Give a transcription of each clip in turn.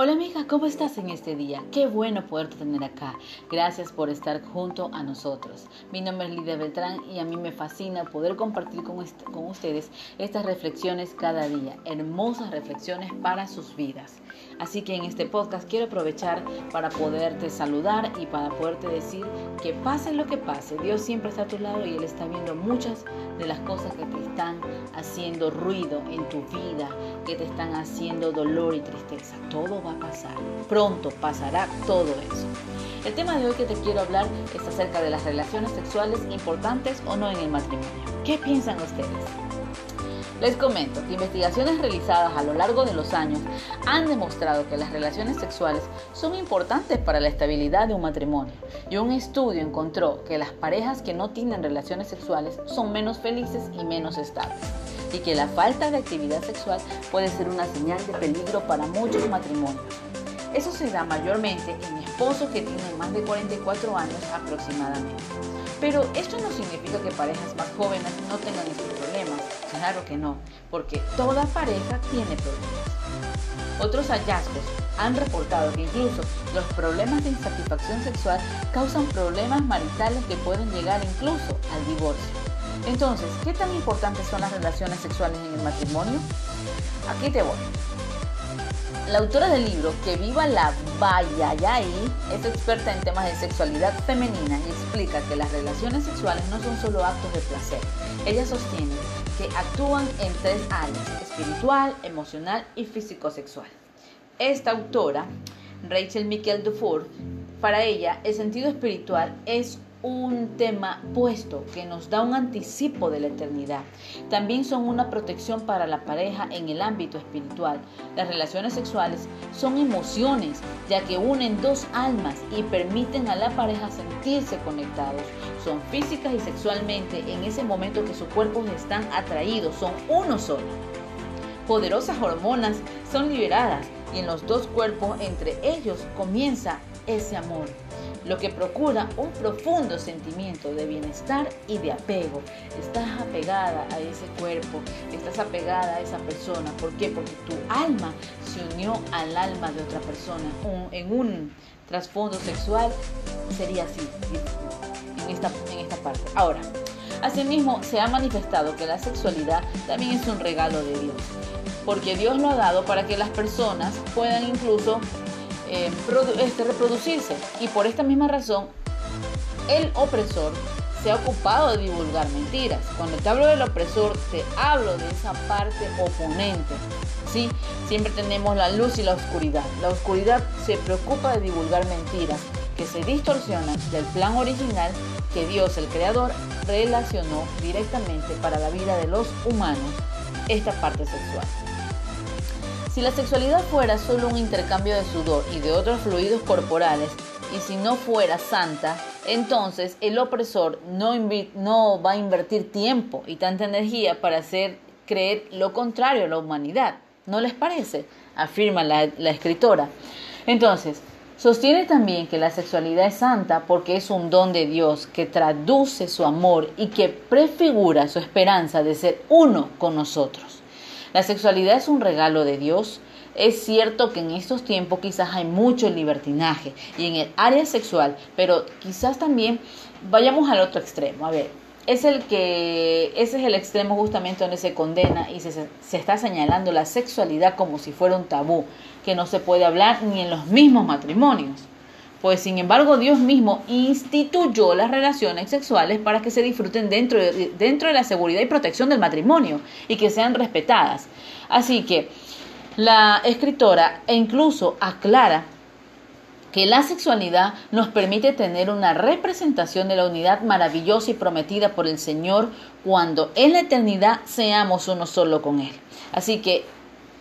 Hola amiga, ¿cómo estás en este día? Qué bueno poderte tener acá. Gracias por estar junto a nosotros. Mi nombre es Lidia Beltrán y a mí me fascina poder compartir con, con ustedes estas reflexiones cada día, hermosas reflexiones para sus vidas. Así que en este podcast quiero aprovechar para poderte saludar y para poderte decir que pase lo que pase, Dios siempre está a tu lado y Él está viendo muchas de las cosas que te están haciendo ruido en tu vida, que te están haciendo dolor y tristeza. Todo va a pasar. Pronto pasará todo eso. El tema de hoy que te quiero hablar es acerca de las relaciones sexuales importantes o no en el matrimonio. ¿Qué piensan ustedes? Les comento que investigaciones realizadas a lo largo de los años han demostrado que las relaciones sexuales son importantes para la estabilidad de un matrimonio y un estudio encontró que las parejas que no tienen relaciones sexuales son menos felices y menos estables y que la falta de actividad sexual puede ser una señal de peligro para muchos matrimonios. Eso se da mayormente en esposos que tienen más de 44 años aproximadamente. Pero esto no significa que parejas más jóvenes no tengan estos problemas. Claro que no, porque toda pareja tiene problemas. Otros hallazgos han reportado que incluso los problemas de insatisfacción sexual causan problemas maritales que pueden llegar incluso al divorcio. Entonces, ¿qué tan importantes son las relaciones sexuales en el matrimonio? Aquí te voy. La autora del libro Que viva la Bayayay es experta en temas de sexualidad femenina y explica que las relaciones sexuales no son solo actos de placer. Ella sostiene que actúan en tres áreas, espiritual, emocional y físico-sexual. Esta autora, Rachel Miquel Dufour, para ella el sentido espiritual es un tema puesto que nos da un anticipo de la eternidad. También son una protección para la pareja en el ámbito espiritual. Las relaciones sexuales son emociones, ya que unen dos almas y permiten a la pareja sentirse conectados. Son físicas y sexualmente en ese momento que sus cuerpos están atraídos, son uno solo. Poderosas hormonas son liberadas y en los dos cuerpos entre ellos comienza ese amor lo que procura un profundo sentimiento de bienestar y de apego. Estás apegada a ese cuerpo, estás apegada a esa persona. ¿Por qué? Porque tu alma se unió al alma de otra persona. en un trasfondo sexual sería así, en esta, en esta parte. Ahora, asimismo se ha manifestado que la sexualidad también es un regalo de Dios porque Dios lo ha dado para que las personas puedan incluso eh, este, reproducirse. Y por esta misma razón, el opresor se ha ocupado de divulgar mentiras. Cuando te hablo del opresor, te hablo de esa parte oponente. ¿sí? Siempre tenemos la luz y la oscuridad. La oscuridad se preocupa de divulgar mentiras que se distorsionan del plan original que Dios, el Creador, relacionó directamente para la vida de los humanos, esta parte sexual. Si la sexualidad fuera solo un intercambio de sudor y de otros fluidos corporales, y si no fuera santa, entonces el opresor no, va a invertir tiempo y tanta energía para hacer creer lo contrario a la humanidad. ¿No les parece? Afirma la, la escritora. Entonces, Sostiene también que la sexualidad es santa porque es un don de Dios que traduce su amor y que prefigura su esperanza de ser uno con nosotros. La sexualidad es un regalo de Dios. Es cierto que en estos tiempos quizás hay mucho libertinaje y en el área sexual, pero quizás también vayamos al otro extremo. A ver, es el que ese es el extremo justamente donde se condena y se, se, está señalando la sexualidad como si fuera un tabú que no se puede hablar ni en los mismos matrimonios. Pues sin embargo Dios mismo instituyó las relaciones sexuales para que se disfruten dentro de, dentro de la seguridad y protección del matrimonio y que sean respetadas. Así que la escritora incluso aclara que la sexualidad nos permite tener una representación de la unidad maravillosa y prometida por el Señor cuando en la eternidad seamos uno solo con Él. Así que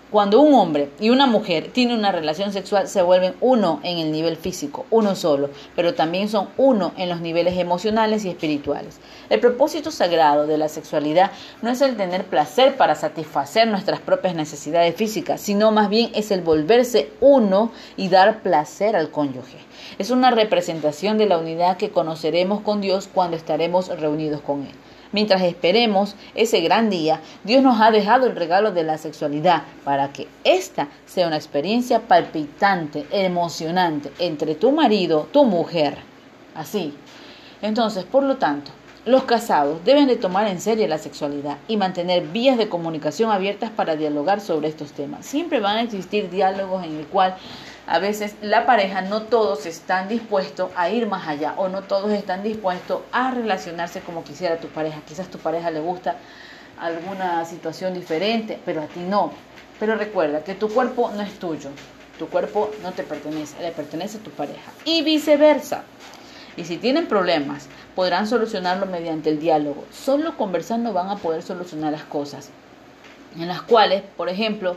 cuando un hombre y una mujer tienen una relación sexual, se vuelven uno en el nivel físico, uno solo, pero también son uno en los niveles emocionales y espirituales. El propósito sagrado de la sexualidad no es el tener placer para satisfacer nuestras propias necesidades físicas, sino más bien es el volverse uno y dar placer al cónyuge. Es una representación de la unidad que conoceremos con Dios cuando estaremos reunidos con Él. Mientras esperemos ese gran día, Dios nos ha dejado el regalo de la sexualidad para que esta sea una experiencia palpitante, emocionante entre tu marido, tu mujer. Así. Entonces, por lo tanto, los casados deben de tomar en serio la sexualidad y mantener vías de comunicación abiertas para dialogar sobre estos temas. Siempre van a existir diálogos en el cual a veces la pareja no todos están dispuestos a ir más allá o no todos están dispuestos a relacionarse como quisiera tu pareja. Quizás tu pareja le gusta alguna situación diferente, pero a ti no. Pero recuerda que tu cuerpo no es tuyo, tu cuerpo no te pertenece, le pertenece a tu pareja y viceversa. Y si tienen problemas, podrán solucionarlo mediante el diálogo. Solo conversando van a poder solucionar las cosas. En las cuales, por ejemplo,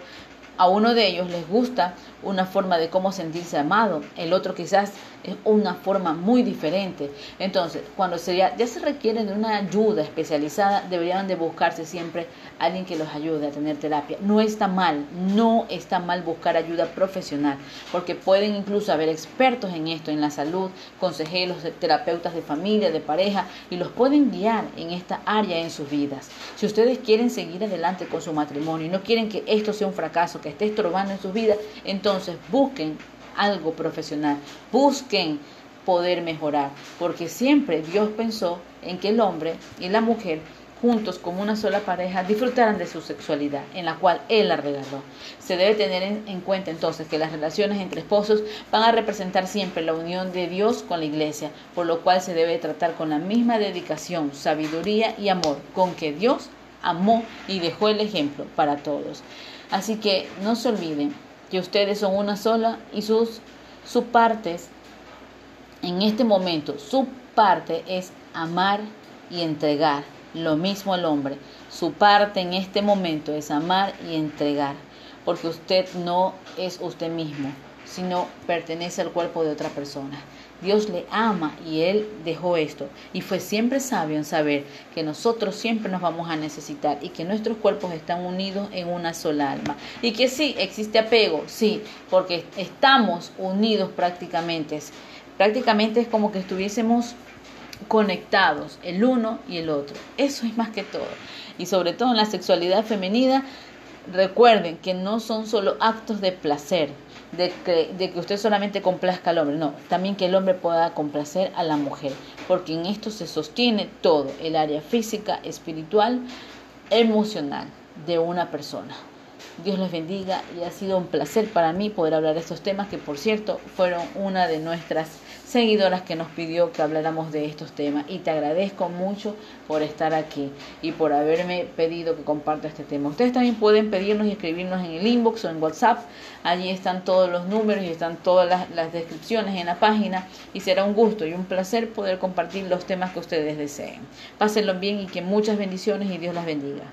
a uno de ellos les gusta una forma de cómo sentirse amado, el otro quizás es una forma muy diferente. Entonces, cuando se ya, se requiere de una ayuda especializada, deberían de buscarse siempre alguien que los ayude a tener terapia. No está mal, no está mal buscar ayuda profesional, porque pueden incluso haber expertos en esto, en la salud, consejeros, terapeutas de familia, de pareja, y los pueden guiar en esta área en sus vidas. Si ustedes quieren seguir adelante con su matrimonio y no quieren que esto sea un fracaso, que esté estorbando en sus vidas, entonces busquen algo profesional, busquen poder mejorar, porque siempre Dios pensó en que el hombre y la mujer juntos como una sola pareja disfrutaran de su sexualidad, en la cual Él la regaló. Se debe tener en, cuenta entonces que las relaciones entre esposos van a representar siempre la unión de Dios con la iglesia, por lo cual se debe tratar con la misma dedicación, sabiduría y amor con que Dios amó y dejó el ejemplo para todos. Así que no se olviden que ustedes son una sola y sus, sus partes en este momento, su parte es amar y entregar. Lo mismo al hombre. Su parte en este momento es amar y entregar. Porque usted no es usted mismo, sino pertenece al cuerpo de otra persona. Dios le ama y Él dejó esto. Y fue siempre sabio en saber que nosotros siempre nos vamos a necesitar y que nuestros cuerpos están unidos en una sola alma. Y que sí, existe apego, sí, porque estamos unidos prácticamente. Prácticamente es como que estuviésemos conectados el uno y el otro. Eso es más que todo. Y sobre todo en la sexualidad femenina, recuerden que no son solo actos de placer, de que, de que usted solamente complazca al hombre, no, también que el hombre pueda complacer a la mujer, porque en esto se sostiene todo, el área física, espiritual, emocional de una persona. Dios les bendiga y ha sido un placer para mí poder hablar de estos temas que por cierto fueron una de nuestras seguidoras que nos pidió que habláramos de estos temas y te agradezco mucho por estar aquí y por haberme pedido que comparta este tema. Ustedes también pueden pedirnos y escribirnos en el inbox o en WhatsApp. Allí están todos los números y están todas las, descripciones en la página y será un gusto y un placer poder compartir los temas que ustedes deseen. Pásenlo bien y que muchas bendiciones y Dios las bendiga.